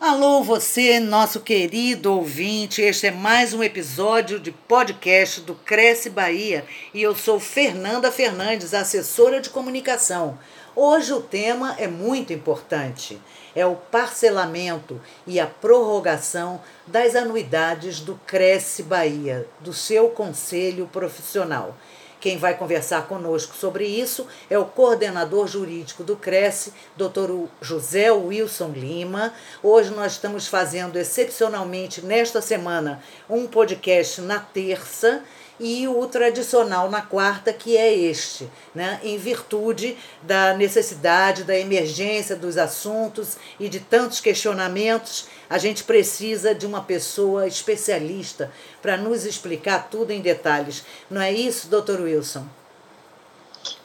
Alô, você, nosso querido ouvinte. Este é mais um episódio de podcast do Cresce Bahia e eu sou Fernanda Fernandes, assessora de comunicação. Hoje o tema é muito importante: é o parcelamento e a prorrogação das anuidades do Cresce Bahia, do seu conselho profissional. Quem vai conversar conosco sobre isso é o coordenador jurídico do Cresce, Dr. José Wilson Lima. Hoje nós estamos fazendo excepcionalmente nesta semana um podcast na terça e o tradicional na quarta, que é este, né? em virtude da necessidade, da emergência dos assuntos e de tantos questionamentos, a gente precisa de uma pessoa especialista para nos explicar tudo em detalhes. Não é isso, doutor Wilson?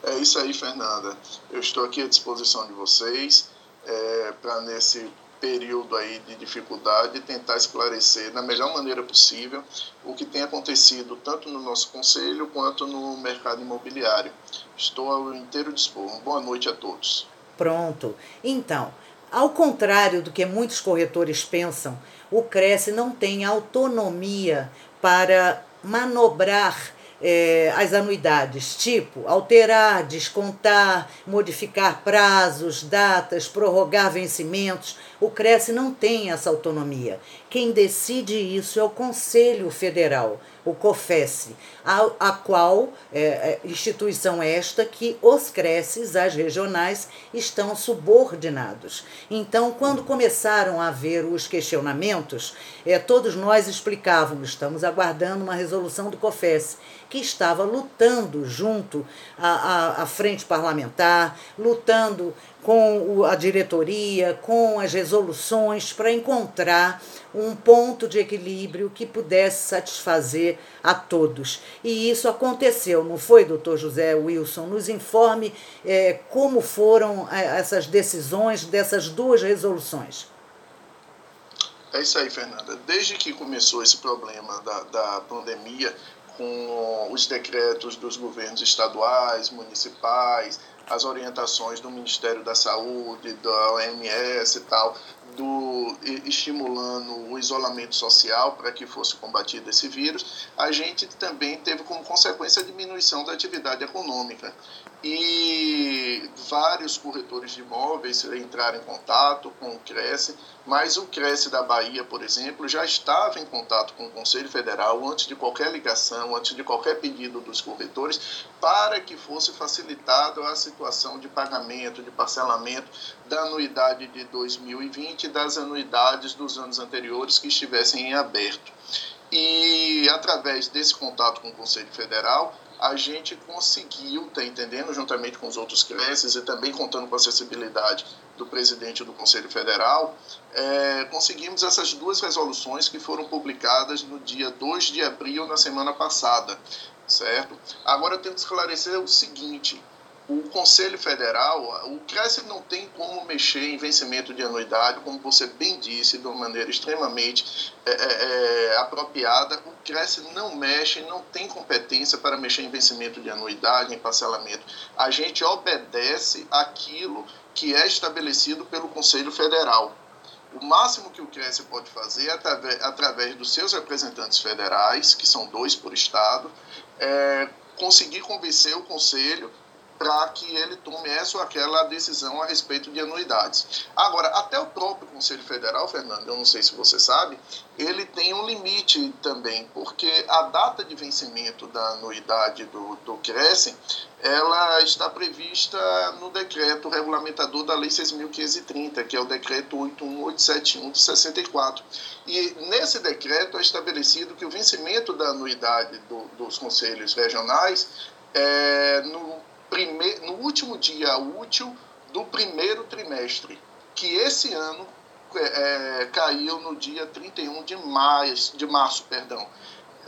É isso aí, Fernanda. Eu estou aqui à disposição de vocês é, para nesse período aí de dificuldade tentar esclarecer da melhor maneira possível o que tem acontecido tanto no nosso conselho quanto no mercado imobiliário. Estou ao inteiro dispor. Boa noite a todos. Pronto. Então, ao contrário do que muitos corretores pensam, o Cresce não tem autonomia para manobrar é, as anuidades, tipo alterar, descontar, modificar prazos, datas, prorrogar vencimentos. O Cresce não tem essa autonomia. Quem decide isso é o Conselho Federal, o COFES, a, a qual é, é, instituição esta que os Cresces, as regionais, estão subordinados. Então, quando começaram a haver os questionamentos, é, todos nós explicávamos, estamos aguardando uma resolução do COFES, que estava lutando junto à, à, à frente parlamentar, lutando com a diretoria, com as resoluções, para encontrar um ponto de equilíbrio que pudesse satisfazer a todos. E isso aconteceu, não foi, doutor José Wilson? Nos informe é, como foram é, essas decisões dessas duas resoluções. É isso aí, Fernanda. Desde que começou esse problema da, da pandemia, com os decretos dos governos estaduais, municipais, as orientações do Ministério da Saúde, da OMS e tal, do, estimulando o isolamento social para que fosse combatido esse vírus, a gente também teve como consequência a diminuição da atividade econômica. E vários corretores de imóveis entraram em contato com o Cresce, mas o Cresce da Bahia, por exemplo, já estava em contato com o Conselho Federal antes de qualquer ligação, antes de qualquer pedido dos corretores, para que fosse facilitada a situação de pagamento, de parcelamento da anuidade de 2020 das anuidades dos anos anteriores que estivessem em aberto. E através desse contato com o Conselho Federal, a gente conseguiu, tá entendendo, juntamente com os outros creches e também contando com a acessibilidade do presidente do Conselho Federal, é, conseguimos essas duas resoluções que foram publicadas no dia 2 de abril, na semana passada, certo? Agora eu tenho que esclarecer o seguinte, o Conselho Federal, o CRES não tem como mexer em vencimento de anuidade, como você bem disse, de uma maneira extremamente é, é, é apropriada. O CRES não mexe, não tem competência para mexer em vencimento de anuidade, em parcelamento. A gente obedece aquilo que é estabelecido pelo Conselho Federal. O máximo que o CRES pode fazer é através, através dos seus representantes federais, que são dois por estado, é, conseguir convencer o Conselho para que ele tome essa ou aquela decisão a respeito de anuidades. Agora, até o próprio Conselho Federal, Fernando, eu não sei se você sabe, ele tem um limite também, porque a data de vencimento da anuidade do, do Crescem, ela está prevista no decreto regulamentador da Lei 6.530, que é o decreto 81871 de 64. E nesse decreto é estabelecido que o vencimento da anuidade do, dos conselhos regionais é no primeir, no último dia útil do primeiro trimestre, que esse ano é, é caiu no dia 31 de, maio, de março. Perdão.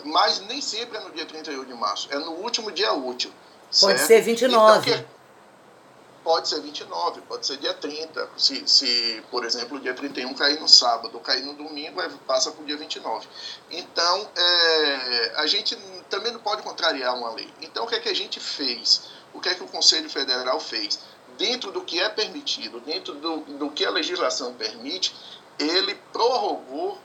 Mas nem sempre é no dia 31 de março, é no último dia útil. Pode certo? ser 29. Então, pode ser 29, pode ser dia 30. Se, se, por exemplo, o dia 31 cair no sábado, cair no domingo, passa para o dia 29. Então, é, a gente também não pode contrariar uma lei. Então, o que é que a gente fez? O que é que o Conselho Federal fez? Dentro do que é permitido, dentro do, do que a legislação permite, ele prorrogou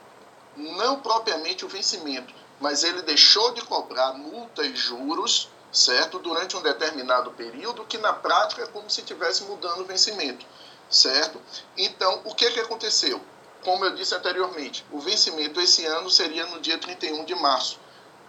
não propriamente o vencimento, mas ele deixou de cobrar multa e juros, certo, durante um determinado período, que na prática é como se estivesse mudando o vencimento, certo? Então, o que, que aconteceu? Como eu disse anteriormente, o vencimento esse ano seria no dia 31 de março.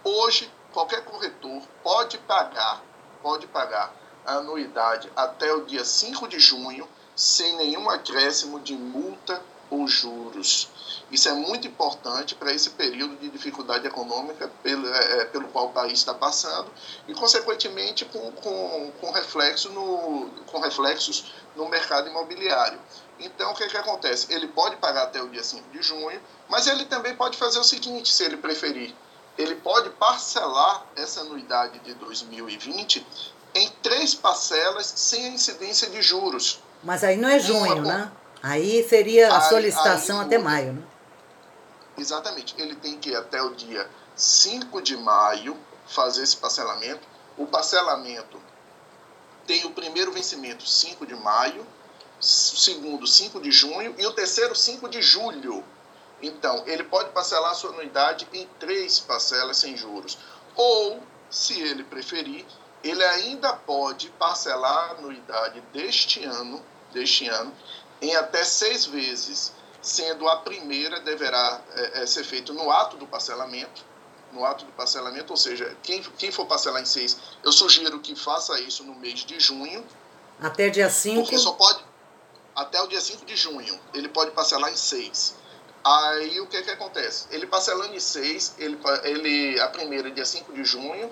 Hoje, qualquer corretor pode pagar, pode pagar a anuidade até o dia 5 de junho, sem nenhum acréscimo de multa ou juros. Isso é muito importante para esse período de dificuldade econômica pelo, é, é, pelo qual o país está passando e, consequentemente, com, com, com, reflexo no, com reflexos no mercado imobiliário. Então, o que, que acontece? Ele pode pagar até o dia 5 de junho, mas ele também pode fazer o seguinte, se ele preferir. Ele pode parcelar essa anuidade de 2020 em três parcelas sem a incidência de juros. Mas aí não é junho, Uma, né? Aí seria a solicitação aí, até maio, né? Exatamente. Ele tem que ir até o dia 5 de maio fazer esse parcelamento. O parcelamento tem o primeiro vencimento 5 de maio, o segundo 5 de junho e o terceiro 5 de julho. Então, ele pode parcelar a sua anuidade em três parcelas sem juros. Ou, se ele preferir, ele ainda pode parcelar a anuidade deste ano, deste ano em até seis vezes, sendo a primeira deverá é, é, ser feito no ato do parcelamento, no ato do parcelamento, ou seja, quem, quem for parcelar em seis, eu sugiro que faça isso no mês de junho. Até dia 5? Porque só pode, até o dia 5 de junho, ele pode parcelar em seis. Aí o que que acontece? Ele parcelando em seis, ele, ele, a primeira dia 5 de junho,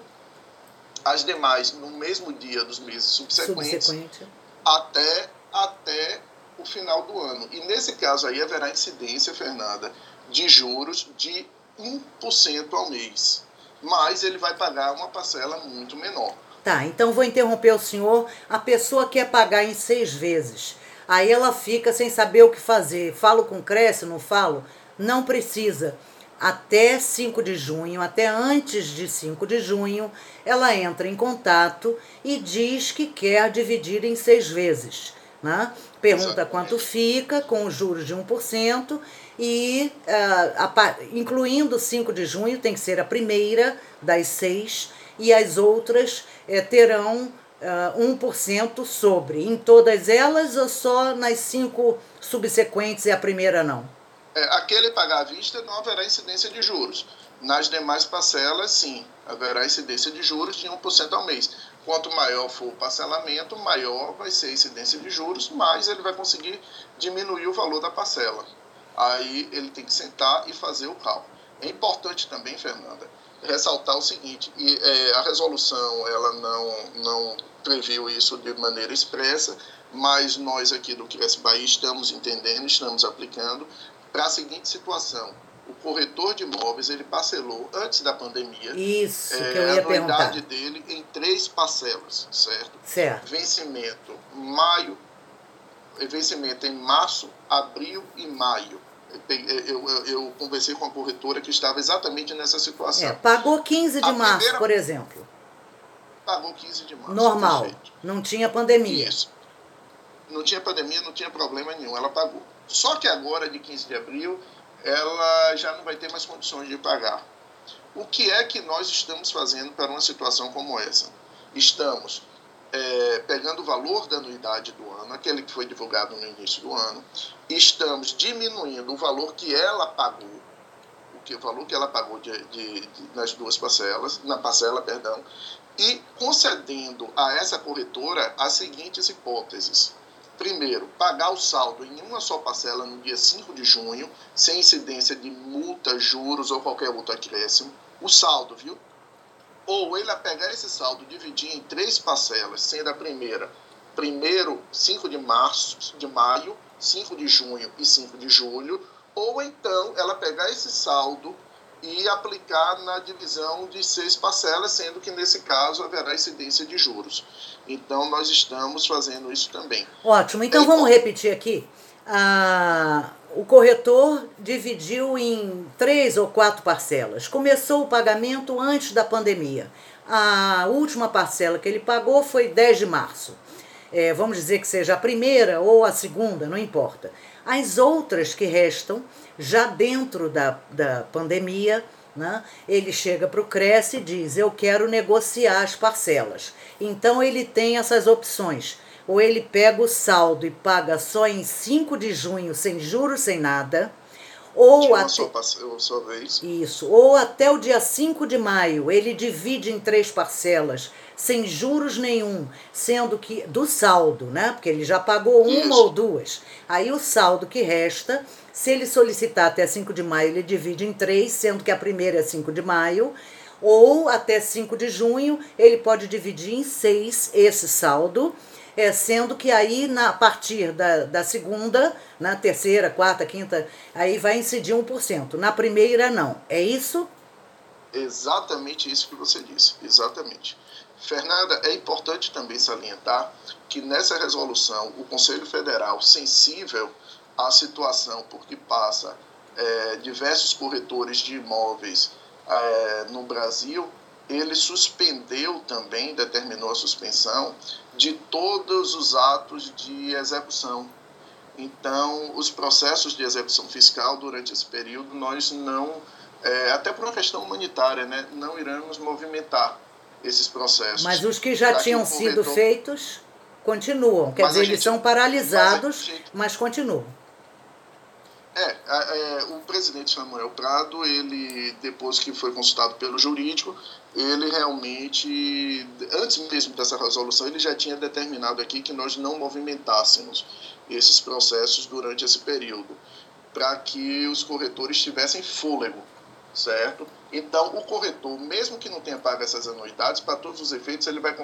as demais no mesmo dia dos meses subsequentes, Subsequente. até, até o final do ano. E nesse caso aí haverá incidência, Fernanda, de juros de 1% ao mês. Mas ele vai pagar uma parcela muito menor. Tá, então vou interromper o senhor. A pessoa quer pagar em seis vezes. Aí ela fica sem saber o que fazer. Falo com Cresce, não falo? Não precisa até 5 de junho, até antes de 5 de junho, ela entra em contato e diz que quer dividir em seis vezes. Né? Pergunta quanto fica, com os juros de 1%, e uh, incluindo 5 de junho, tem que ser a primeira das seis, e as outras eh, terão uh, 1% sobre. Em todas elas ou só nas cinco subsequentes e a primeira não? é, aquele pagar à vista não haverá incidência de juros. Nas demais parcelas, sim, haverá incidência de juros de 1% ao mês. Quanto maior for o parcelamento, maior vai ser a incidência de juros, mais ele vai conseguir diminuir o valor da parcela. Aí ele tem que sentar e fazer o cálculo. É importante também, Fernanda, ressaltar o seguinte, e, é, a resolução ela não, não previu isso de maneira expressa, mas nós aqui do Cresce Bahia estamos entendendo, estamos aplicando para a seguinte situação. O corretor de imóveis ele parcelou antes da pandemia Isso, é, que eu ia a anuidade perguntar. dele em três parcelas, certo? Certo. Vencimento maio, vencimento em março, abril e maio. Eu, eu, eu, conversei com a corretora que estava exatamente nessa situação. É, pagou 15 de a março, primeira... por exemplo. Pagou 15 de março. Normal. Perfeito. Não tinha pandemia. Isso. Não tinha pandemia, não tinha problema nenhum. Ela pagou. Só que agora, de 15 de abril, ela já não vai ter mais condições de pagar. O que é que nós estamos fazendo para uma situação como essa? Estamos é, pegando o valor da anuidade do ano, aquele que foi divulgado no início do ano, estamos diminuindo o valor que ela pagou, o, que, o valor que ela pagou de, de, de, nas duas parcelas, na parcela, perdão, e concedendo a essa corretora as seguintes hipóteses. Primeiro, pagar o saldo em uma só parcela no dia 5 de junho, sem incidência de multa, juros ou qualquer outro acréscimo. O saldo, viu? Ou ele a pegar esse saldo, dividir em três parcelas, sendo a primeira, primeiro 5 de março, de maio, 5 de junho e 5 de julho, ou então ela pegar esse saldo e aplicar na divisão de seis parcelas, sendo que nesse caso haverá incidência de juros. Então nós estamos fazendo isso também. Ótimo. Então é, vamos repetir aqui. Ah, o corretor dividiu em três ou quatro parcelas. Começou o pagamento antes da pandemia. A última parcela que ele pagou foi 10 de março. é, vamos dizer que seja a primeira ou a segunda, não importa. As outras que restam, já dentro da, da pandemia, né, ele chega para o Cresce e diz: Eu quero negociar as parcelas. Então ele tem essas opções. Ou ele pega o saldo e paga só em 5 de junho, sem juros, sem nada ou até, só, só vez. Isso, ou até o dia 5 de maio, ele divide em três parcelas, sem juros nenhum, sendo que do saldo, né? Porque ele já pagou uma Isso. ou duas. Aí o saldo que resta, se ele solicitar até 5 de maio, ele divide em três, sendo que a primeira é 5 de maio, ou até 5 de junho, ele pode dividir em seis esse saldo é, sendo que aí, na, a partir da, da segunda, na terceira, quarta, quinta, aí vai incidir 1%. Na primeira, não. É isso? Exatamente isso que você disse, exatamente. Fernanda, é importante também salientar que nessa resolução o Conselho Federal, sensível à situação porque passa é, diversos corretores de imóveis é, no Brasil, ele suspendeu também, determinou a suspensão de todos os atos de execução. Então, os processos de execução fiscal durante esse período, nós não, é, até por uma questão humanitária, né, não iremos movimentar esses processos. Mas os que já tinham sido feitos continuam, quer mas dizer, gente, eles são paralisados, mas, gente, mas continuam. É, é, o presidente Samuel Prado, ele, depois que foi consultado pelo jurídico, ele realmente, antes mesmo dessa resolução, ele já tinha determinado aqui que nós não movimentássemos esses processos durante esse período, para que os corretores tivessem fôlego, certo? Então, o corretor, mesmo que não tenha pago essas anuidades, para todos os efeitos, ele vai,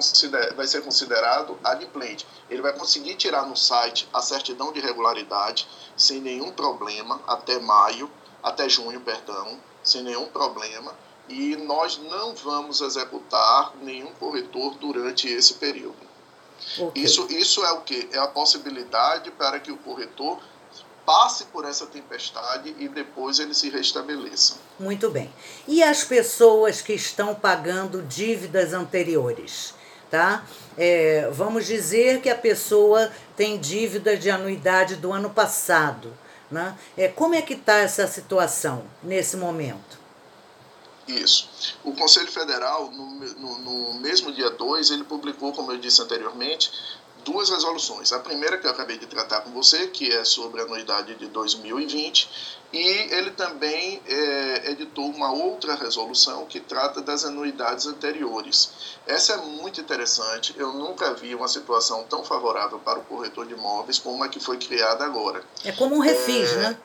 vai ser considerado adimplente. Ele vai conseguir tirar no site a certidão de regularidade sem nenhum problema até maio, até junho, perdão, sem nenhum problema. E nós não vamos executar nenhum corretor durante esse período. Okay. Isso, isso é o que? É a possibilidade para que o corretor passe por essa tempestade e depois ele se restabeleça. Muito bem. E as pessoas que estão pagando dívidas anteriores? Tá? É, vamos dizer que a pessoa tem dívida de anuidade do ano passado. Né? É, como é que está essa situação nesse momento? Isso. O Conselho Federal, no, no, no mesmo dia 2, ele publicou, como eu disse anteriormente, duas resoluções. A primeira que eu acabei de tratar com você, que é sobre a anuidade de 2020, e ele também é, editou uma outra resolução que trata das anuidades anteriores. Essa é muito interessante. Eu nunca vi uma situação tão favorável para o corretor de imóveis como a que foi criada agora. É como um refis, é, né?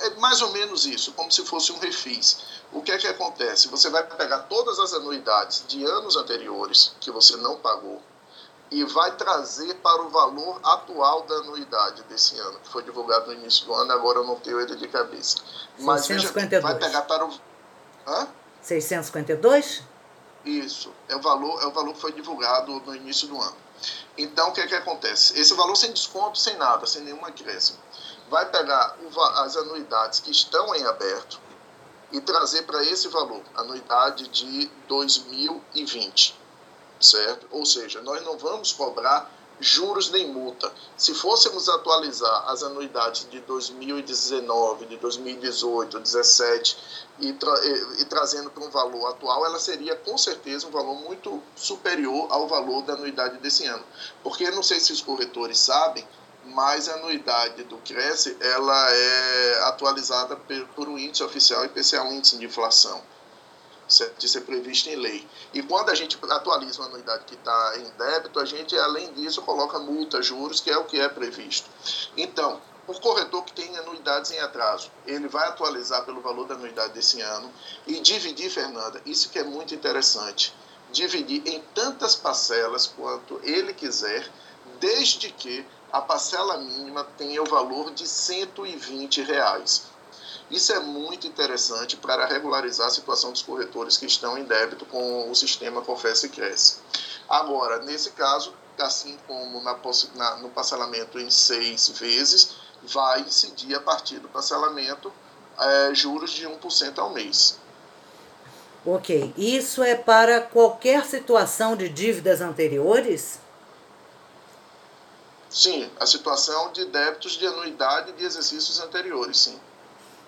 É mais ou menos isso, como se fosse um refis. O que é que acontece? Você vai pegar todas as anuidades de anos anteriores que você não pagou, e vai trazer para o valor atual da anuidade desse ano, que foi divulgado no início do ano, agora eu não tenho ele de cabeça. Mas 652. Veja, vai pegar para o. Hã? 652? Isso, é o valor, é o valor que foi divulgado no início do ano. Então, o que é que acontece? Esse valor sem desconto, sem nada, sem nenhum acréscimo. Vai pegar as anuidades que estão em aberto e trazer para esse valor, anuidade de 2020 certo? Ou seja, nós não vamos cobrar juros nem multa. Se fôssemos atualizar as anuidades de 2019, de 2018, 2017 e, tra e, e trazendo para um valor atual, ela seria com certeza um valor muito superior ao valor da anuidade desse ano. Porque não sei se os corretores sabem, mas a anuidade do Cresce ela é atualizada por um índice oficial IPCA, um índice de inflação de ser previsto em lei. E quando a gente atualiza uma anuidade que está em débito, a gente, além disso, coloca multa, juros, que é o que é previsto. Então, o corretor que tem anuidades em atraso, ele vai atualizar pelo valor da anuidade desse ano e dividir, Fernanda, isso que é muito interessante, dividir em tantas parcelas quanto ele quiser, desde que a parcela mínima tenha o valor de 120 reais. Isso é muito interessante para regularizar a situação dos corretores que estão em débito com o sistema Confessa e Cresce. Agora, nesse caso, assim como na, na, no parcelamento em seis vezes, vai incidir a partir do parcelamento é, juros de 1% ao mês. Ok. Isso é para qualquer situação de dívidas anteriores? Sim, a situação de débitos de anuidade de exercícios anteriores, sim.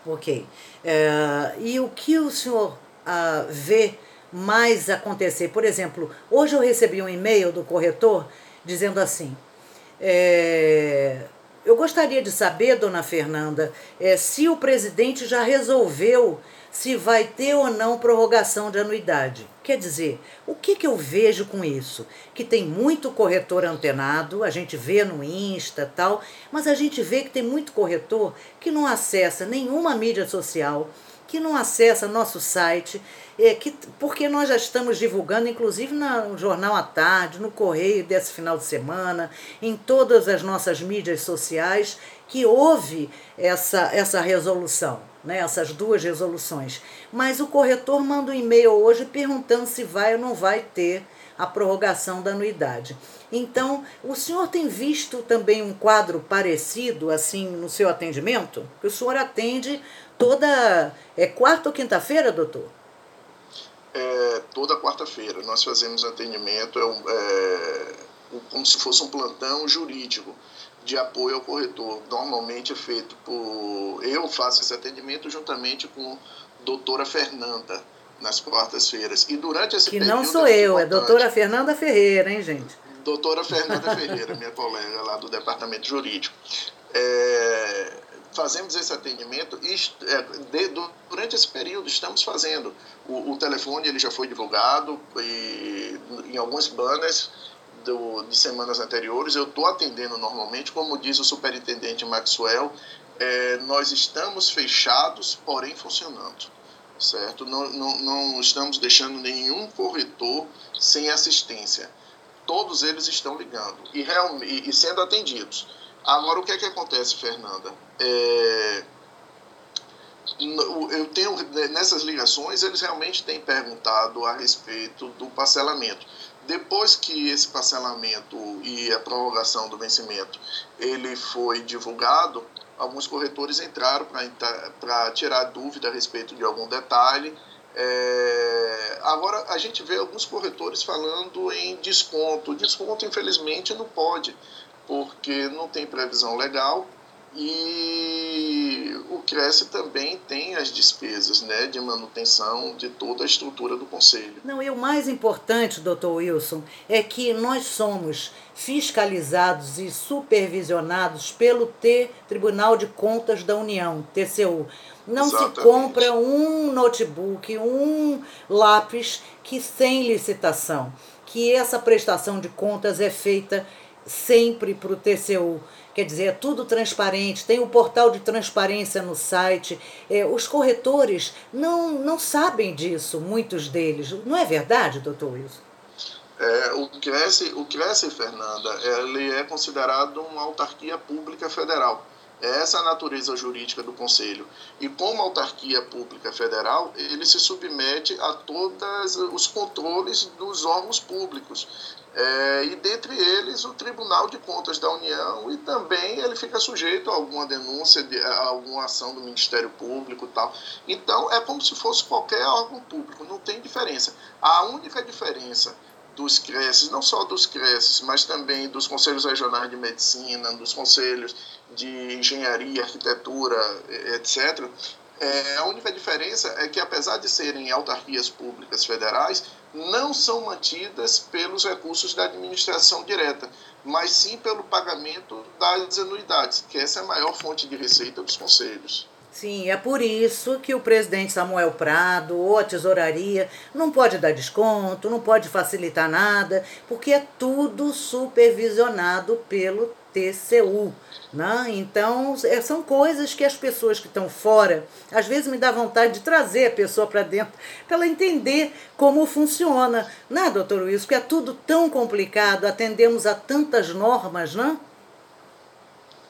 Ok. É, e o que o senhor uh, vê mais acontecer? Por exemplo, hoje eu recebi um e-mail do corretor dizendo assim: é, eu gostaria de saber, dona Fernanda, é, se o presidente já resolveu se vai ter ou não prorrogação de anuidade. Quer dizer, o que, que eu vejo com isso? Que tem muito corretor antenado, a gente vê no Insta tal, mas a gente vê que tem muito corretor que não acessa nenhuma mídia social, que não acessa nosso site, é, que, porque nós já estamos divulgando, inclusive no Jornal à Tarde, no Correio desse final de semana, em todas as nossas mídias sociais, que houve essa, essa resolução, né, essas duas resoluções. Mas o corretor manda um e-mail hoje perguntando se vai ou não vai ter a prorrogação da anuidade. Então, o senhor tem visto também um quadro parecido assim no seu atendimento? Que o senhor atende toda. É quarta ou quinta-feira, doutor? É, toda quarta-feira. Nós fazemos atendimento, é, é, como se fosse um plantão jurídico de apoio ao corretor. Normalmente é feito por. Eu faço esse atendimento juntamente com a doutora Fernanda, nas quartas-feiras. E durante esse que período. Que não sou eu, é doutora Fernanda Ferreira, hein, gente? Doutora Fernanda Ferreira, minha colega lá do departamento jurídico. É, fazemos esse atendimento e é, durante esse período estamos fazendo. O, o, telefone ele já foi divulgado e, em alguns banners do, de semanas anteriores. Eu estou atendendo normalmente, como diz o superintendente Maxwell, é, nós estamos fechados, porém funcionando. Certo? Não, não, não estamos deixando nenhum corretor sem assistência. Todos eles estão ligando e, real, e, e sendo atendidos. Agora, o que é que acontece, Fernanda? É, eu tenho nessas ligações eles realmente têm perguntado a respeito do parcelamento depois que esse parcelamento e a prorrogação do vencimento ele foi divulgado alguns corretores entraram para tirar dúvida a respeito de algum detalhe. É, agora a gente vê alguns corretores falando em desconto. Desconto infelizmente não pode porque não tem previsão legal e o Cresce também tem as despesas né, de manutenção de toda a estrutura do Conselho. Não, e o mais importante, doutor Wilson, é que nós somos fiscalizados e supervisionados pelo T Tribunal de Contas da União, TCU. Não Exatamente. se compra um notebook, um lápis que sem licitação, que essa prestação de contas é feita sempre para o TCU. Quer dizer, é tudo transparente, tem o um portal de transparência no site. É, os corretores não, não sabem disso, muitos deles. Não é verdade, doutor Wilson? É, o Cresce, o Cresce, Fernanda, ele é considerado uma autarquia pública federal. É essa a natureza jurídica do Conselho. E como autarquia pública federal, ele se submete a todos os controles dos órgãos públicos. É, e dentre eles o Tribunal de Contas da União e também ele fica sujeito a alguma denúncia, de, a alguma ação do Ministério Público tal. Então é como se fosse qualquer órgão público, não tem diferença. A única diferença dos CRECES, não só dos CRECES, mas também dos Conselhos Regionais de Medicina, dos Conselhos de Engenharia, Arquitetura, etc., é, a única diferença é que, apesar de serem autarquias públicas federais, não são mantidas pelos recursos da administração direta, mas sim pelo pagamento das anuidades, que essa é a maior fonte de receita dos conselhos. Sim, é por isso que o presidente Samuel Prado ou a tesouraria não pode dar desconto, não pode facilitar nada, porque é tudo supervisionado pelo TCU. Né? Então, é, são coisas que as pessoas que estão fora, às vezes me dá vontade de trazer a pessoa para dentro, para ela entender como funciona. Né, doutor Wilson? Porque é tudo tão complicado, atendemos a tantas normas, né?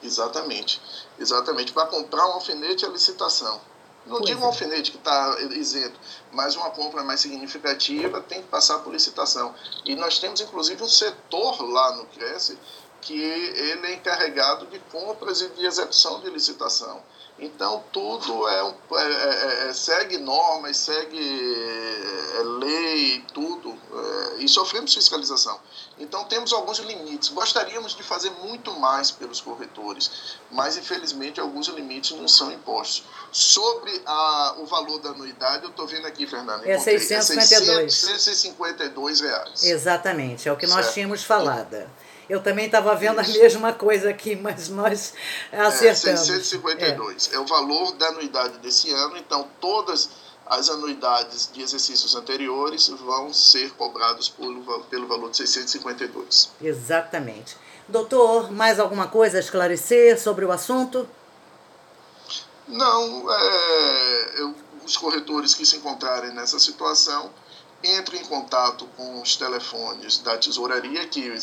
Exatamente. Exatamente. Para comprar um alfinete é licitação. Não pois digo um é. alfinete que está isento, mas uma compra mais significativa tem que passar por licitação. E nós temos, inclusive, um setor lá no Cresce que ele é encarregado de compras e de execução de licitação. Então, tudo é, um, é, é, é segue normas, segue é, lei, tudo. É, e sofremos fiscalização. Então temos alguns limites. Gostaríamos de fazer muito mais pelos corretores, mas infelizmente alguns limites não são impostos. Sobre a, o valor da anuidade, eu estou vendo aqui, Fernando. É 652. É 652 reais. Exatamente, é o que nós certo. tínhamos falado. Eu também estava vendo Isso. a mesma coisa aqui, mas nós acertamos. É, 652. É. é o valor da anuidade desse ano, então todas as anuidades de exercícios anteriores vão ser cobrados pelo, pelo valor de 652. Exatamente. Doutor, mais alguma coisa a esclarecer sobre o assunto? Não, é, eu, os corretores que se encontrarem nessa situação entrem em contato com os telefones da tesouraria que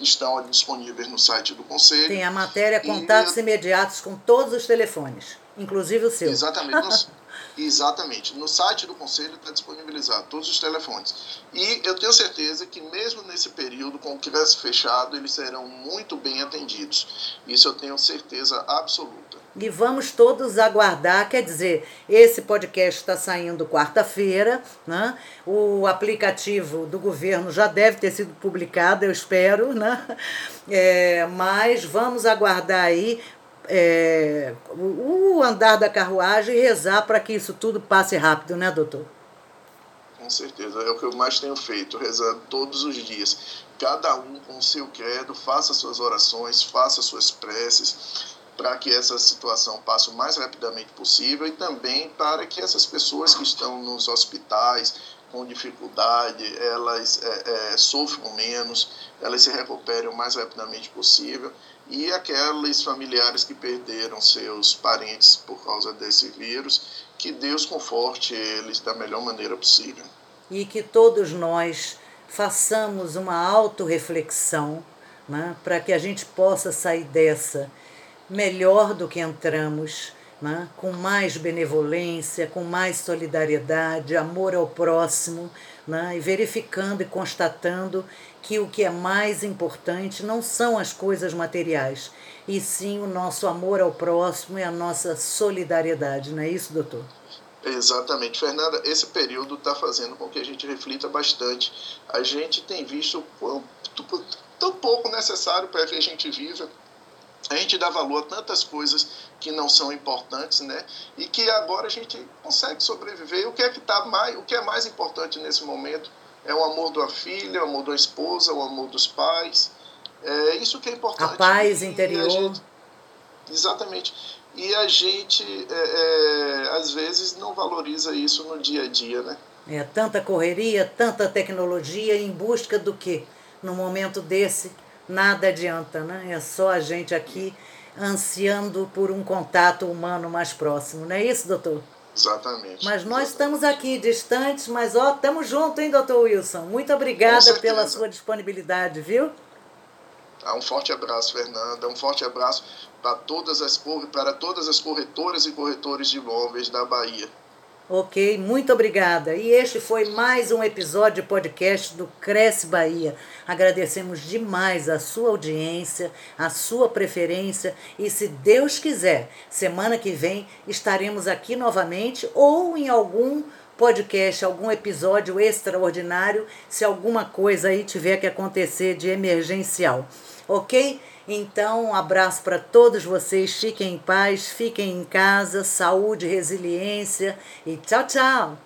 estão disponíveis no site do Conselho. Tem a matéria Contatos e, Imediatos com todos os telefones, inclusive o seu. Exatamente. Exatamente. No site do Conselho está disponibilizado todos os telefones. E eu tenho certeza que, mesmo nesse período, com o CRES fechado, eles serão muito bem atendidos. Isso eu tenho certeza absoluta. E vamos todos aguardar, quer dizer, esse podcast está saindo quarta-feira, né? o aplicativo do governo já deve ter sido publicado, eu espero, né? É, mas vamos aguardar aí é, o andar da carruagem e rezar para que isso tudo passe rápido, né, doutor? Com certeza, é o que eu mais tenho feito, rezando todos os dias. Cada um com o seu credo, faça suas orações, faça suas preces, para que essa situação passe o mais rapidamente possível e também para que essas pessoas que estão nos hospitais com dificuldade, elas é, é, sofram menos, elas se recuperem o mais rapidamente possível e aqueles familiares que perderam seus parentes por causa desse vírus, que Deus conforte eles da melhor maneira possível. E que todos nós façamos uma autorreflexão né, para que a gente possa sair dessa melhor do que entramos, né, com mais benevolência, com mais solidariedade, amor ao próximo, né, e verificando e constatando que o que é mais importante não são as coisas materiais, e sim o nosso amor ao próximo e a nossa solidariedade, não é isso, doutor? Exatamente, Fernanda. Esse período está fazendo com que a gente reflita bastante. A gente tem visto quanto, tão pouco necessário para que a gente viva. A gente dá valor a tantas coisas que não são importantes, né? E que agora a gente consegue sobreviver. O que é que tá mais, o que é mais importante nesse momento? É o amor da filha, o amor da esposa, o amor dos pais. É isso que é importante. A paz e interior. A gente, exatamente. E a gente, é, é, às vezes, não valoriza isso no dia a dia, né? É, tanta correria, tanta tecnologia em busca do quê? No momento desse, nada adianta, né? É só a gente aqui ansiando por um contato humano mais próximo, não é isso, doutor? Exatamente. Mas nós estamos aqui distantes, mas ó, estamos juntos, hein, doutor Wilson? Muito obrigada pela sua disponibilidade, viu? Ah, um forte abraço, Fernanda. Um forte abraço para todas as para todas as corretoras e corretores de imóveis da Bahia. Ok, muito obrigada. E este foi mais um episódio de podcast do Cresce Bahia. Agradecemos demais a sua audiência, a sua preferência e, se Deus quiser, semana que vem estaremos aqui novamente ou em algum podcast, algum episódio extraordinário, se alguma coisa aí tiver que acontecer de emergencial. Ok? Então, um abraço para todos vocês. Fiquem em paz, fiquem em casa, saúde, resiliência e tchau, tchau!